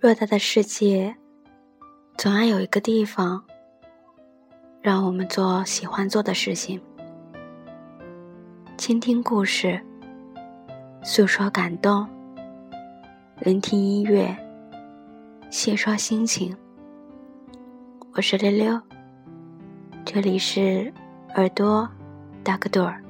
偌大的世界，总要有一个地方，让我们做喜欢做的事情。倾听故事，诉说感动，聆听音乐，细说心情。我是溜溜，这里是耳朵打个盹儿。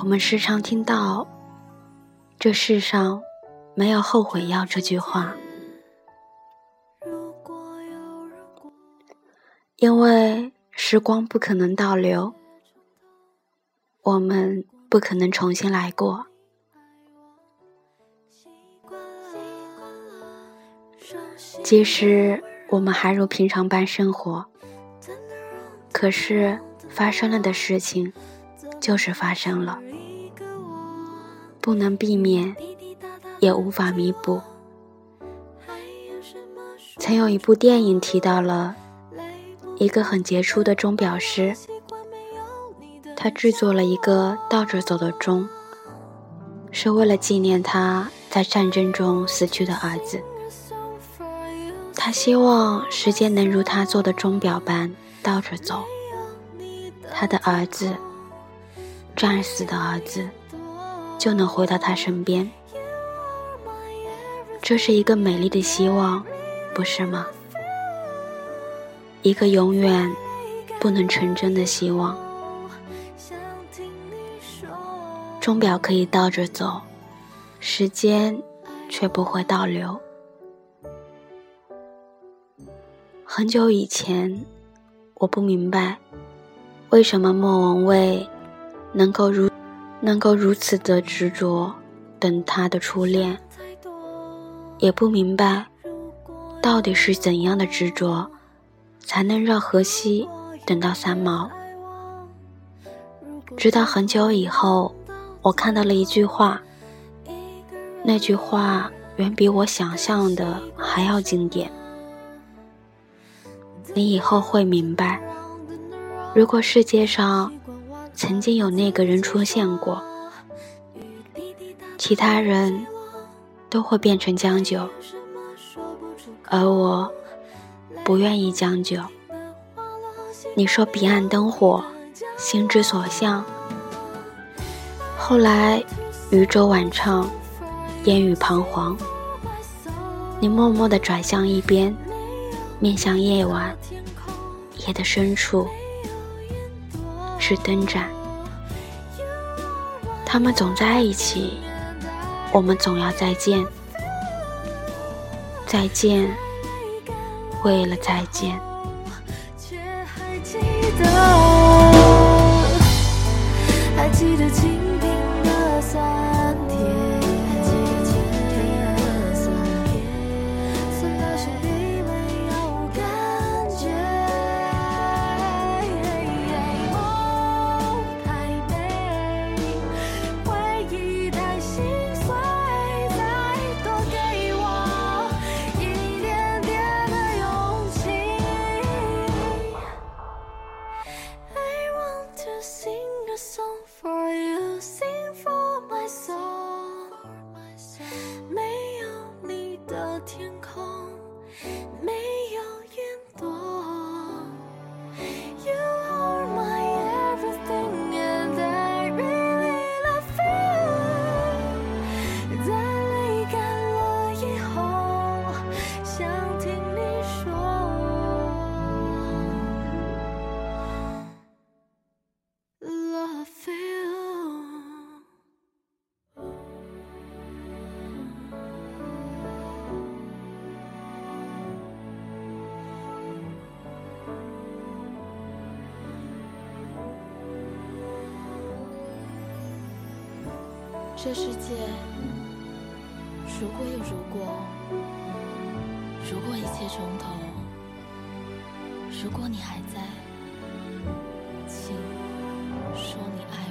我们时常听到“这世上没有后悔药”这句话，因为时光不可能倒流，我们不可能重新来过。即使我们还如平常般生活，可是发生了的事情。就是发生了，不能避免，也无法弥补。曾有一部电影提到了一个很杰出的钟表师，他制作了一个倒着走的钟，是为了纪念他在战争中死去的儿子。他希望时间能如他做的钟表般倒着走，他的儿子。战死的儿子就能回到他身边，这是一个美丽的希望，不是吗？一个永远不能成真的希望。钟表可以倒着走，时间却不会倒流。很久以前，我不明白为什么莫文蔚。能够如能够如此的执着等他的初恋，也不明白到底是怎样的执着，才能让荷西等到三毛。直到很久以后，我看到了一句话，那句话远比我想象的还要经典。你以后会明白，如果世界上。曾经有那个人出现过，其他人都会变成将就，而我不愿意将就。你说彼岸灯火，心之所向。后来渔舟晚唱，烟雨彷徨，你默默地转向一边，面向夜晚，夜的深处。是灯盏，他们总在一起，我们总要再见，再见，为了再见。还 Are you sing for my soul？没有你的天空。这世界如果有如果，如果一切从头，如果你还在，请说你爱。